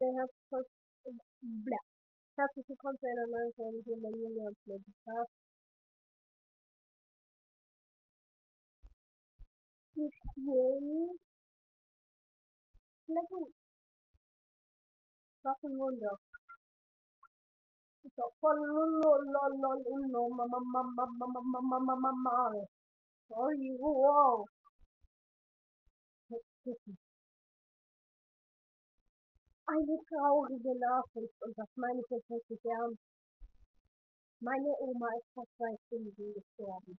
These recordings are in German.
They have toxic contaminants on human unions may be passed between level fucking wonder. So fun no mama mama mama mama mama mama. Sorry, whoa. Eine traurige Nachricht und das meine ich jetzt wirklich ernst. Meine Oma ist vor zwei Stunden gestorben.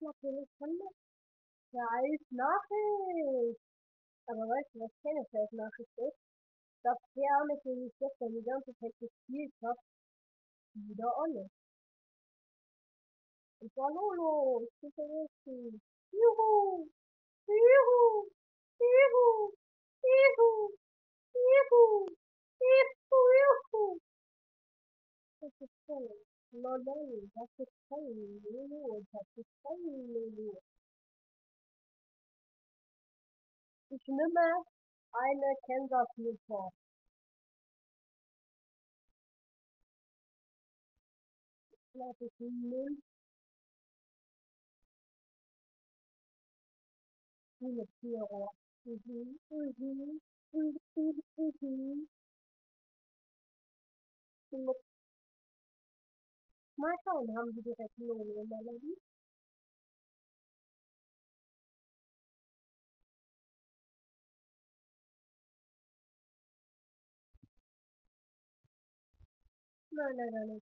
Natürlich das. Ja, als Nachricht. Aber weißt du, was keine Nachricht ist? Dass der, mit dem ich gestern die ganze Zeit gespielt habe, wieder on ist. Und zwar Lolo, ich bin richtig. Juhu! Juhu! Juhu! Juhu! Juhu! Juhu! Juhu! Das ist toll. Lolol, das ist toll. Lolo, das ist toll. Lolo. Ich nehme eine Kansas Newport. Ich glaube, ich nehme Martan hamdi de tatlı oluyorlar. No, no, no, no.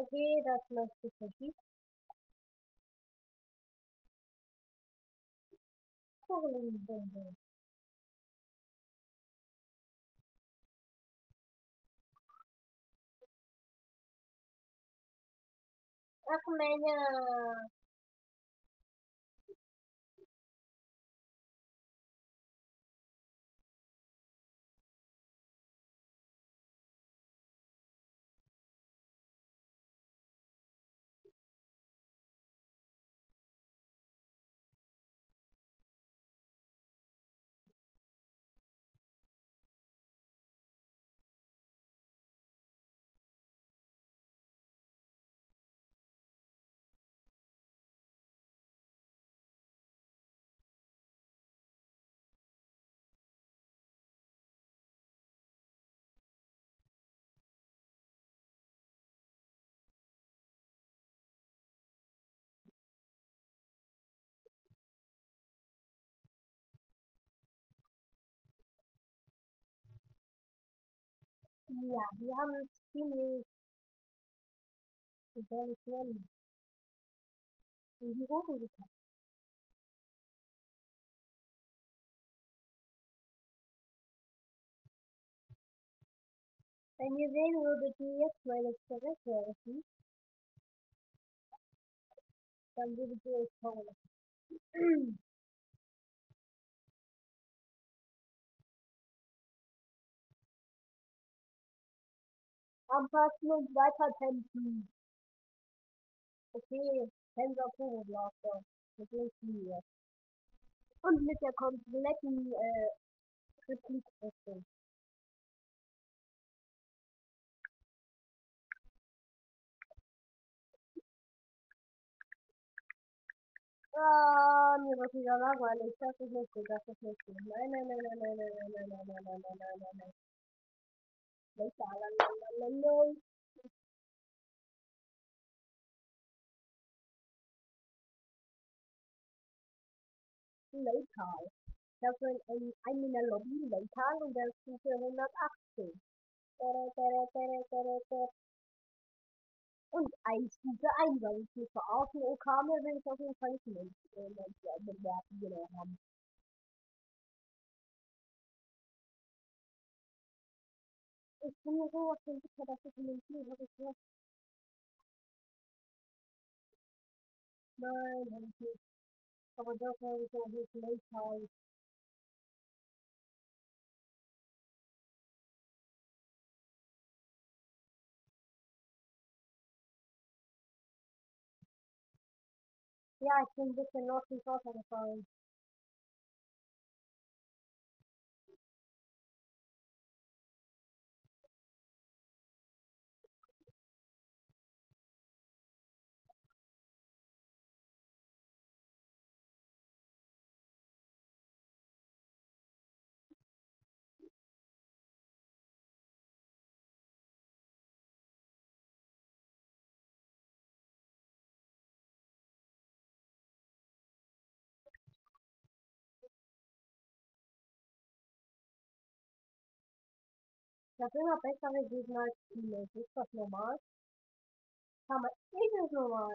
Okay, that's nice to see. Oh, recommend Ja, wir haben es ziemlich, wie soll ich. Nennen, in die Hose gepackt. Wenn ihr sehen würdet, wie jetzt meine Zerrisse aussieht, dann würdet ihr euch kaum Anpassen und weiter tempen. Okay, Tensor Turbo Blaster. Das ist hier. Und mit der kompletten äh, Replik-Rüstung. Ah, mir wird wieder langweilig. Das ist nicht gut, das ist nicht gut. Nein, nein, nein, nein, nein, nein, nein, nein, nein, nein, nein, nein, nein, nein. Leital. Ich habe einen, einen in der Lobby, Leital, und der ist Stufe 118. Und ein Stufe 1, weil ich hier verarschen Okame will ich auf jeden Fall nicht mehr äh, bewerten genau haben. Can you go watch the documentary? What is what? Nein, habe ich nicht. Aber das habe ich auch nicht Late Yeah, I think this is cannot be thought the phone. Gefallen. Das immer bessere Gegner als Teammates. Ist das normal? Man, ist es normal?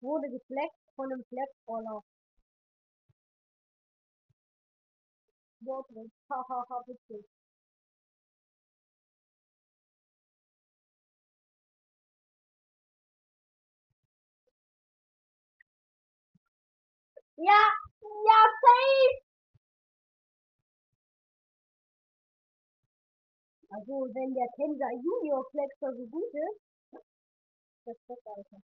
Wurde gefleckt von einem Fleckroller. Wortwitz. Hahaha, witzig. Ja, ja, safe! Also, wenn der Tensa Junior Flexer so gut ist, das ist das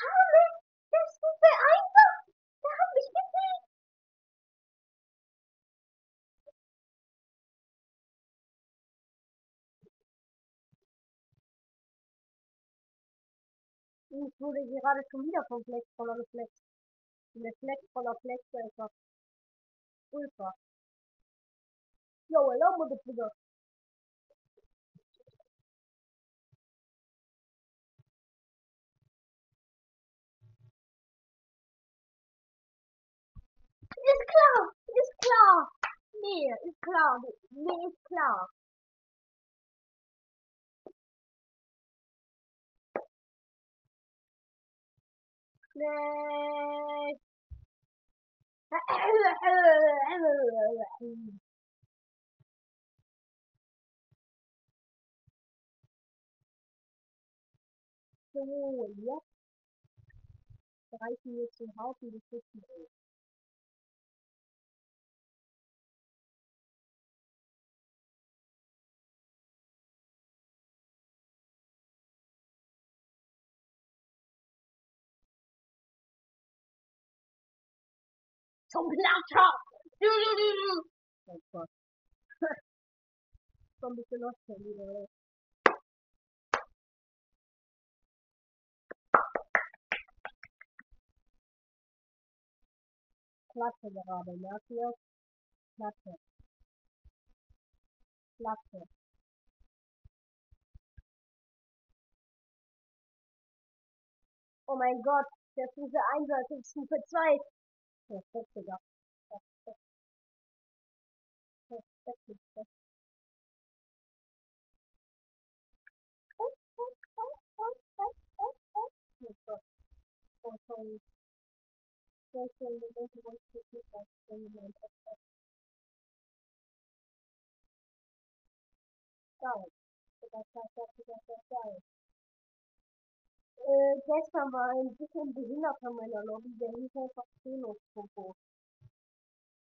Haare. Das ist super einfach. Da habe ich gesehen. Ich wurde gerade schon wieder vom Flex voller Flex. Der Flex voller Flex einfach. Ultra. Yo, hello, Motherfucker. It's Claw! It's Claw! Me, it's Claw! Me, it's Claw! Play! Ruhe, ja? 30 Minuten, halb Minuten, 15 Uhr. zum Klatscher. Du, du, du, du. Oh Gott. Komm bitte los, wieder, oder? Klatsche gerade, merkt ihr? Klatsche. Klatsche. Oh mein Gott, der Stufe Einsatz ist Stufe 2. sorry. Äh, gestern war ein bisschen behindert an meiner Lobby, der hieß einfach Xenos-Popo.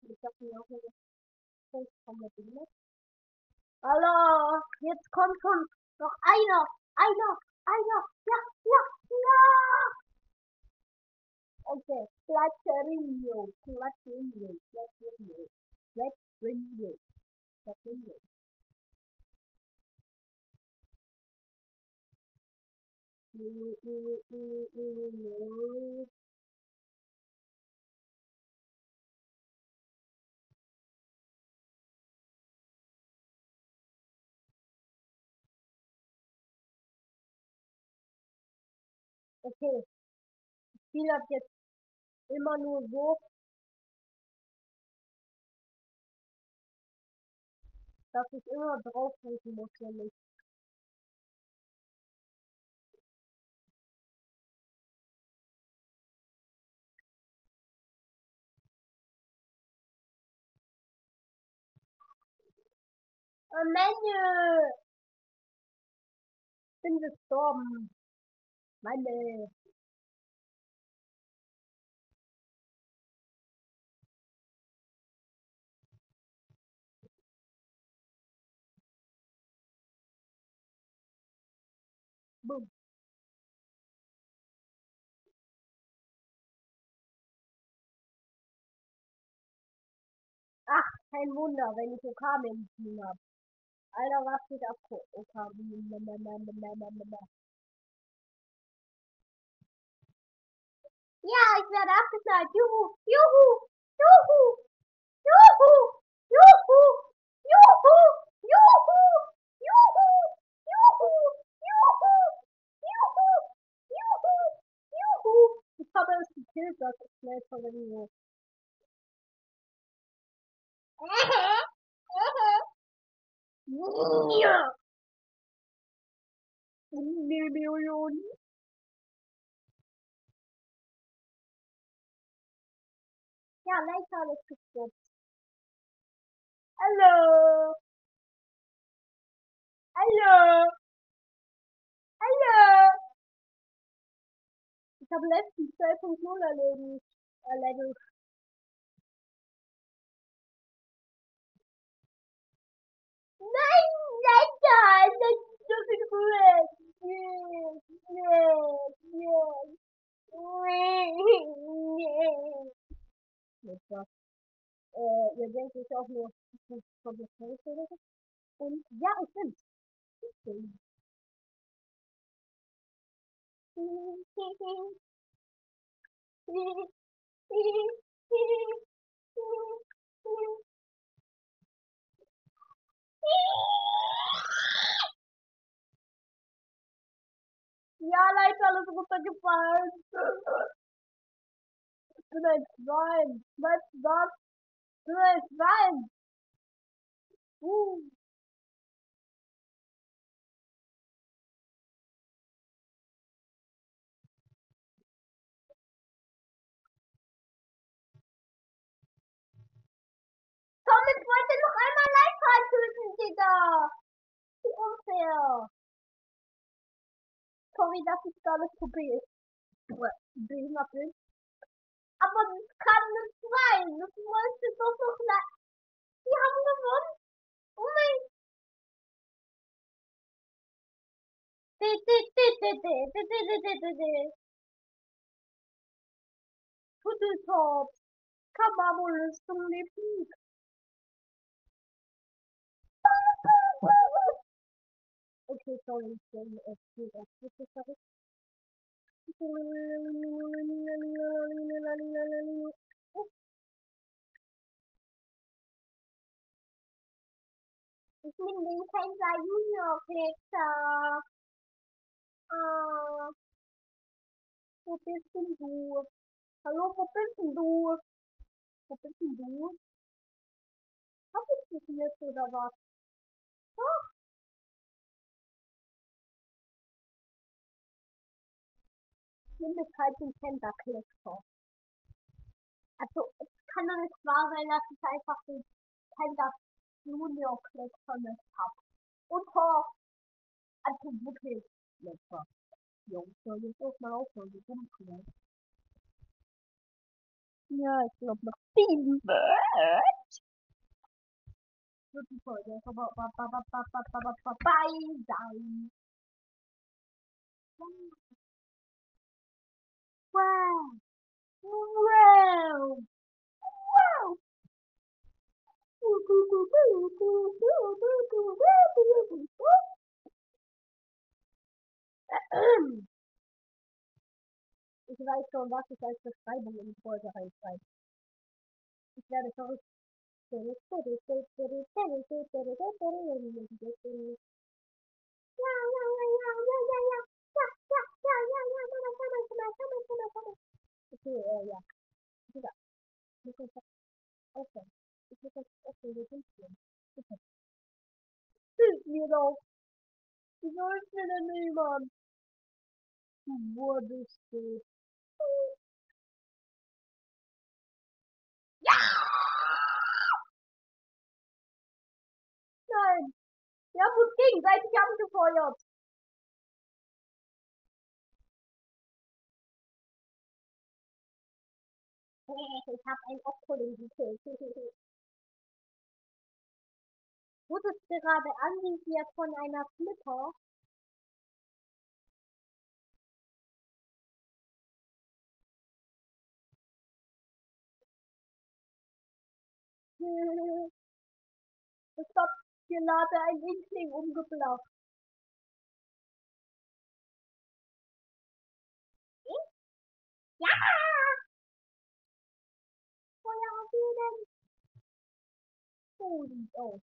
Ich dachte mir auch, das ist der behindert. Hallo, jetzt kommt schon noch einer, einer, einer, ja, ja, ja! Okay, Platterio, Platterio, Platterio, Okay, ich spiele ab jetzt immer nur so, dass ich immer drauf drücken muss, wenn ich Oh Menü! Bin gestorben. Meine. Boom. Ach, kein Wunder, wenn ich Okame im Team habe. Alter, was geht ab? Ja, ich werde abgeknallt. Juhu, juhu, juhu, juhu, juhu, juhu, juhu, juhu, juhu, juhu, juhu, juhu, juhu. Ich habe es gekillt, das ist schnell von der Niveau. Ja. Millionen. Ja, leider alles gestoppt. Hallo. Hallo. Hallo. Ich habe letztens 2.0 erledigt. Erledigt. Bin's. Ich yeah, I वालों से कुत्ता के पास Let's run! Let's not! Let's run! Woo! Was? Ich bin ein Schwein. Uh. Digga! Wie unfair! Sorry, dass ich gar nicht probiert. Behindert bin. Aber das kann nicht sein. Das wollte doch noch nicht. Die haben gewonnen. Oh mein Turteltops. Kammermolus zum Leben. okay, so I'm Okay. Okay. the exercise. Mình mình thấy ra dữ nhược thiệt sợ Ờ Cô Hello, cô biết xin đùa Cô biết xin đùa Hấp dẫn sự việc từ jetzt halt den Penta-Collector. Also, es kann doch nicht wahr sein, dass ich einfach den Penta Junior Collector nicht habe. Und Tor. Also wirklich lecker. Jungs, soll ich auch mal aufhören, wie dumm zu Ja, ich glaube noch sieben wird. looking for this. Bye bye. Wow! Wow! Wow! Ich weiß schon, was ich als Beschreibung im Folgereich schreibe. Ich werde verrückt area. What is this? Yeah! Nein! Wir haben uns gegenseitig abgefeuert. Ich habe ein Oktoling gekillt. Wurdest gerade anvisiert von einer Flipper? Stopp, Gelage ein Inseln umgebracht. Ich? Ja! Woher hast du denn? Holy oh.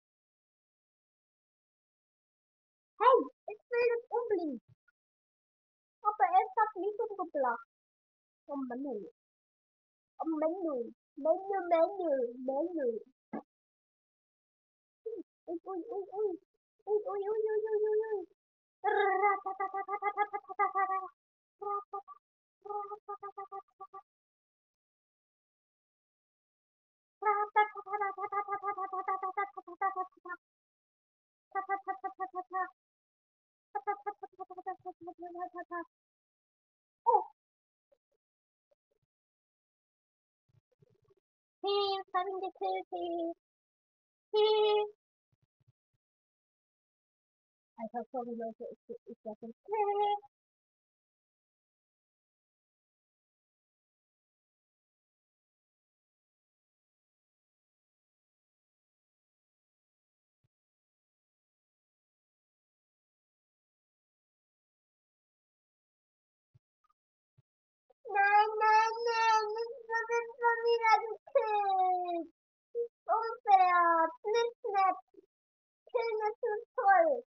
Hey, ich will das unbedingt. Aber es hat nicht umgebracht. Ông bánh nùi. Ông bánh nùi. Bánh nùi, bánh nùi, bánh nùi. Oink, oink, oink, oink. Oink, oink, oink, oink, oink, oink, oink. Oh! He's having the cookies! He's I have probably knows that it's, it's. No, no, no, this wasn't for me a kid. Unfair, please, turn this to.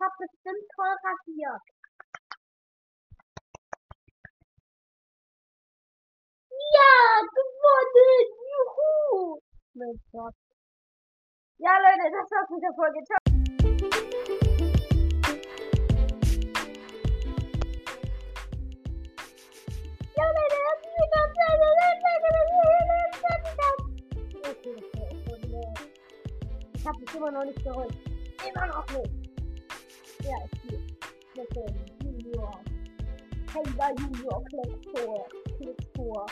Hat bestimmt toll rasiert. Ja, gewonnen! Juhu! Mein Gott. Ja, Leute, das war's mit der Folge. Ciao. Ja, Leute, das ist wieder Ich hab mich immer noch nicht geholt. Immer noch nicht. 下去，那个运作，他一般运作可以拖，可以拖，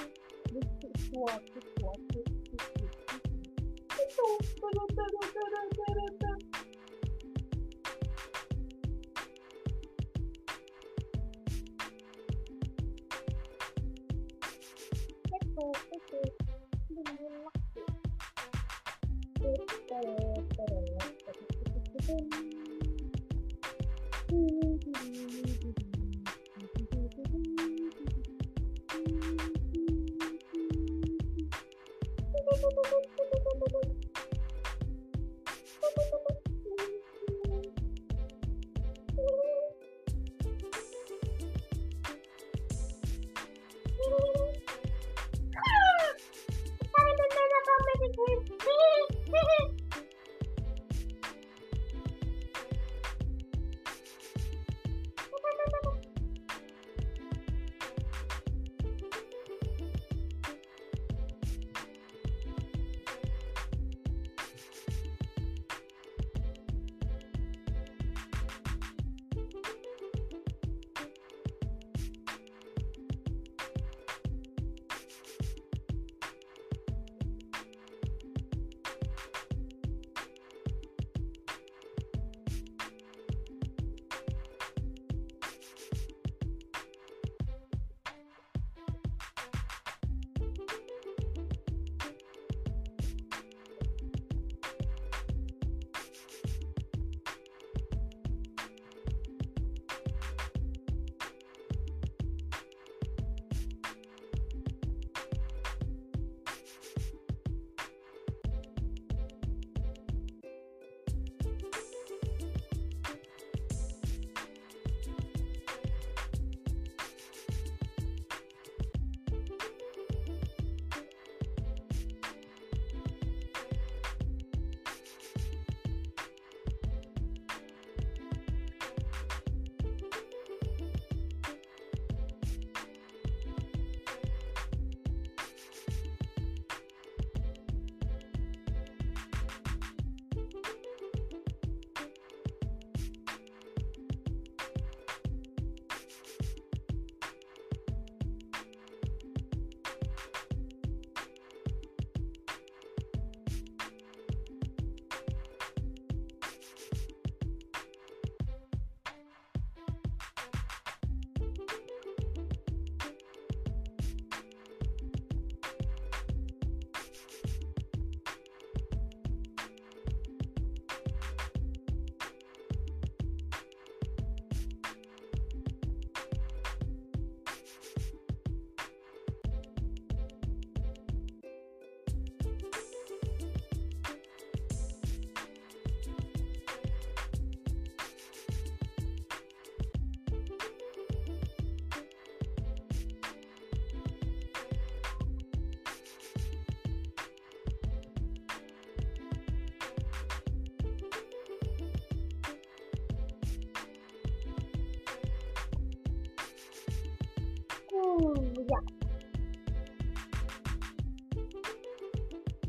一次拖，一次拖，一次拖，一次拖，噔噔噔噔噔噔噔噔。Thank you. Thank you.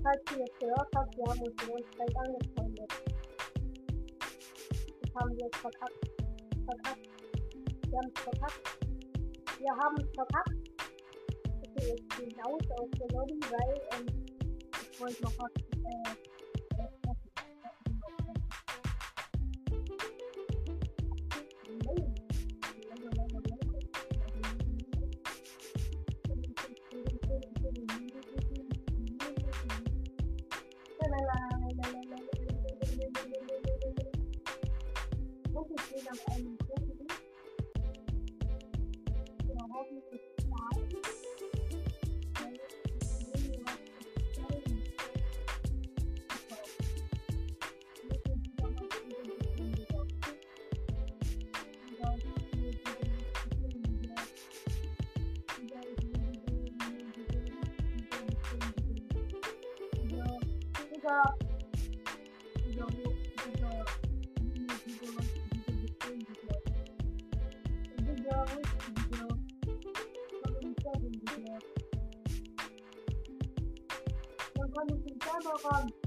Falls ihr es gehört habt, wir haben uns die Wohnzeit angefreundet. Das haben wir jetzt verkackt. Verkackt. Wir haben es verkackt. Wir haben es verkackt. Okay, jetzt gehe ich aus aus der Lobby, weil ähm, ich wollte noch was äh, Super. Dann kann ich den Timer ran.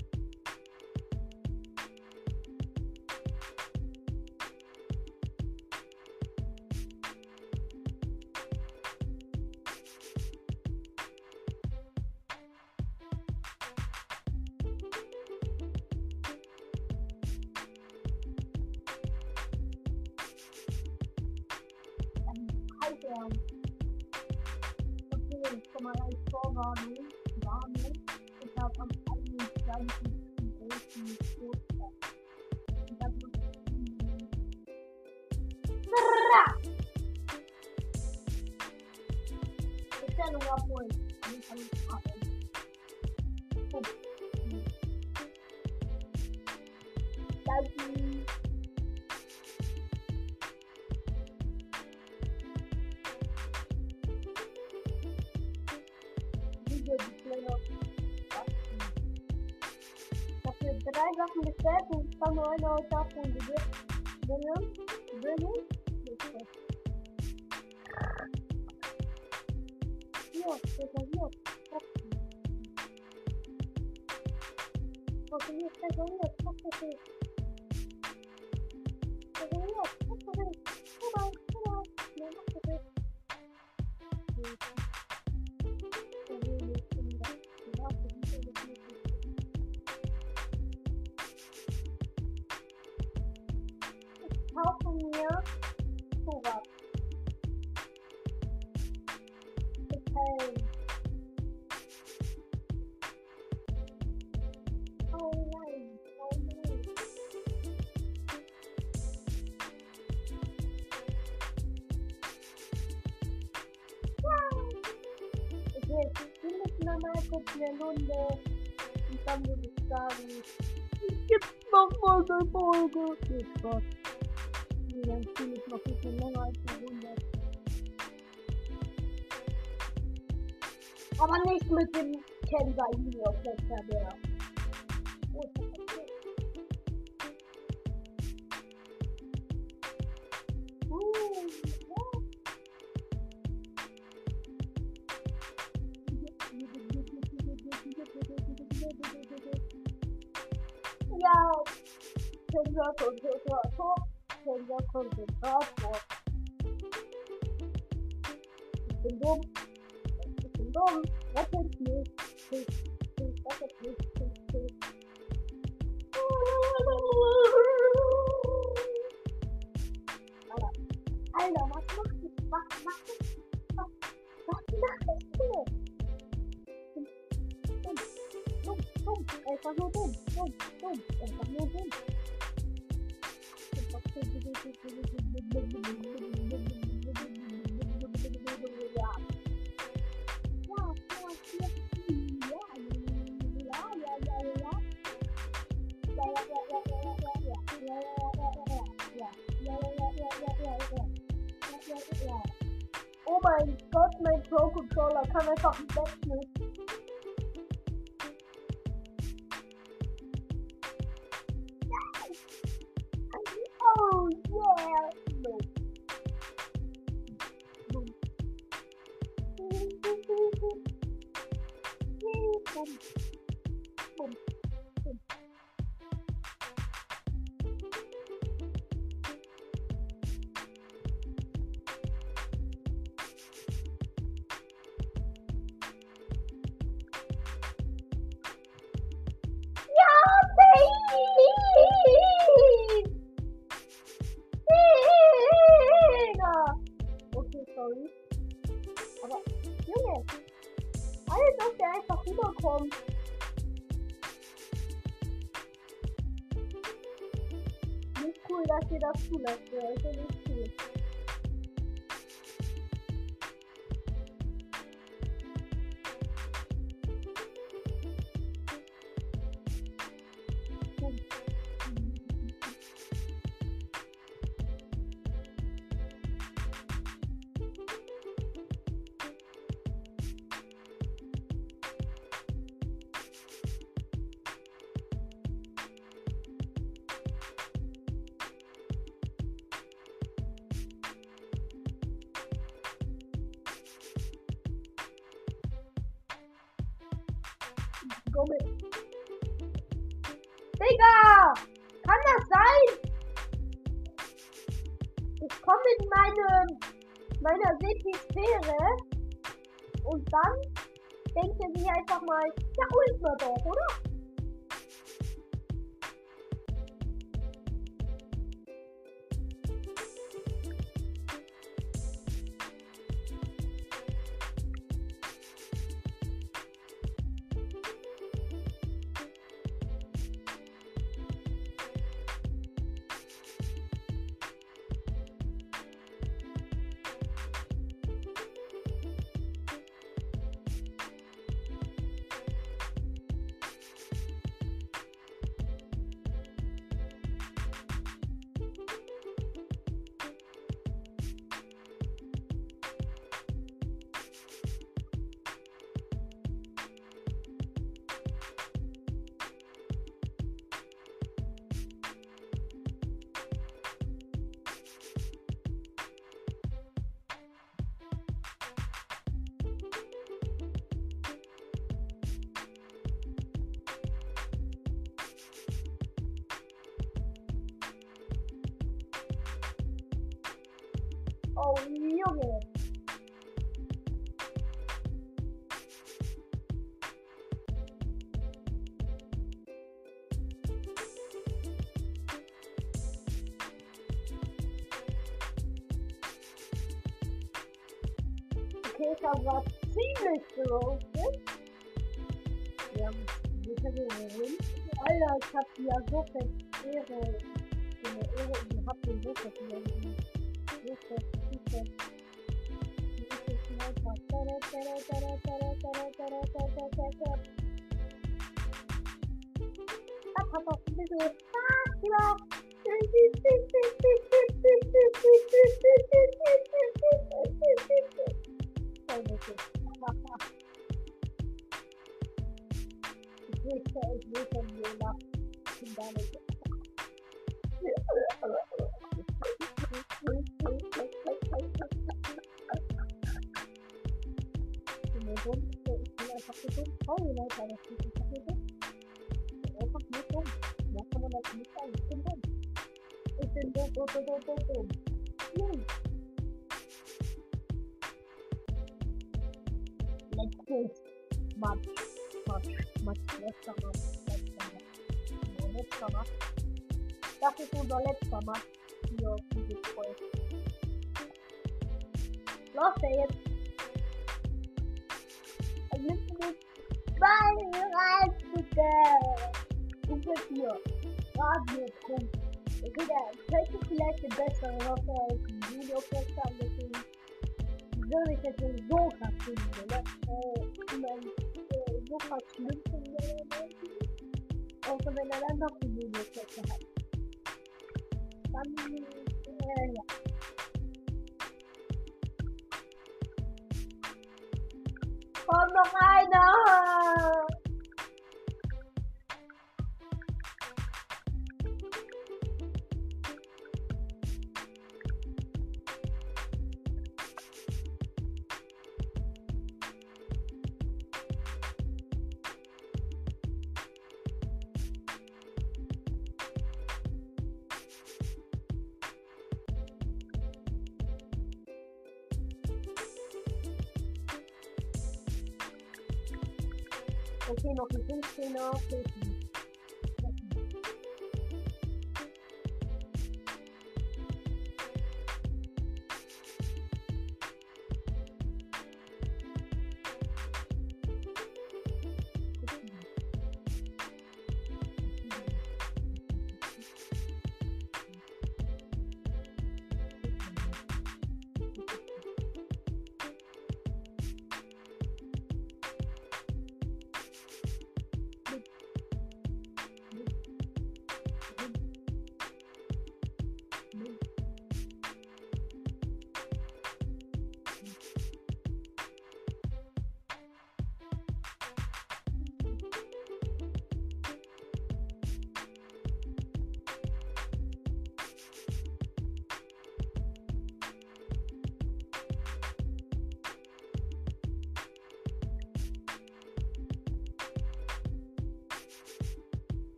um, okay, my life Rami, Rami, I'm Thank you. Stephen está morando ao fundo, beleza? mamacos y alumnos visitando mis cables. Get the motherfucker! Yes, fuck. Mira, si mis mafitos no hay segundas. Aber nicht mit dem Kennzeichen auf der Kamera. Oh my god, my pro controller, can I stop next you? daqui da Finlândia, é Curitiba. Oh, Junge. Okay, ich habe was ziemlich großes. Wir haben sicher gewonnen. Alter, ich hab die ja so fest Ehre. Ihr habt den so fest ると見て見てしまうたタラタラタラタラタラタラタラタラタラあパパ出てくるあ違うそうです。This is written in a pandemic. Olha lá, cara, que você tá pegando. Eu faço meu tom. Minha câmera aqui me saiu, entendeu? Entendeu? Entendeu? Entendeu? E aí? Like this. Much, much, much less than less than. No, less than. That is not less than. Your previous point. Lost it. yapıyor. Rahat yaptım. E, bir de Patrick Flash the best one of all. Video Podcast'taki güzel bir şey, sesin zor kaçtığım böyle. E, ben e, zor kaçtığım böyle. Ben neden daha kuzuyum yoksa Ben neler yaptım. Oh, no, I! love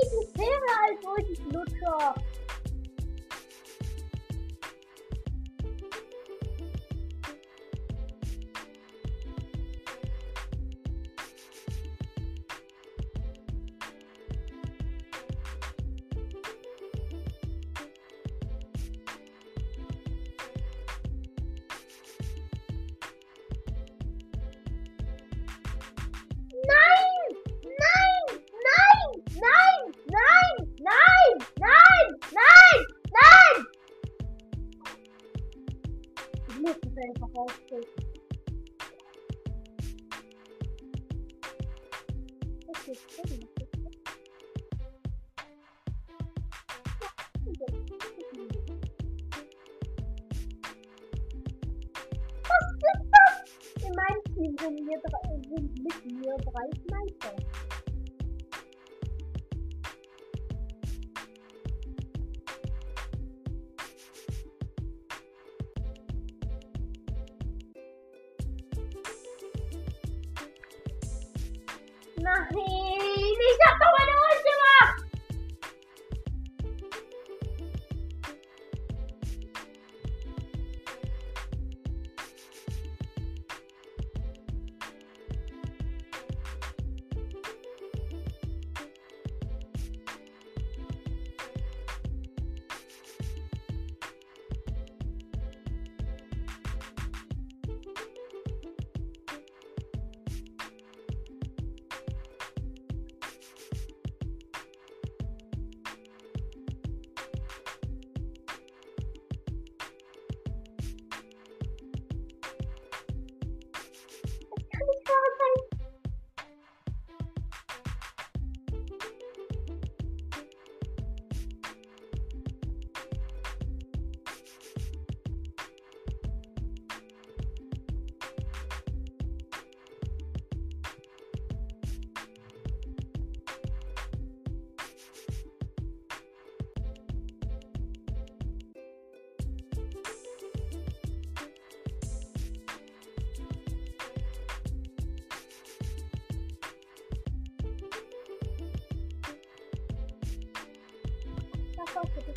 15er. viel fairer als Lutscher.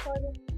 recording.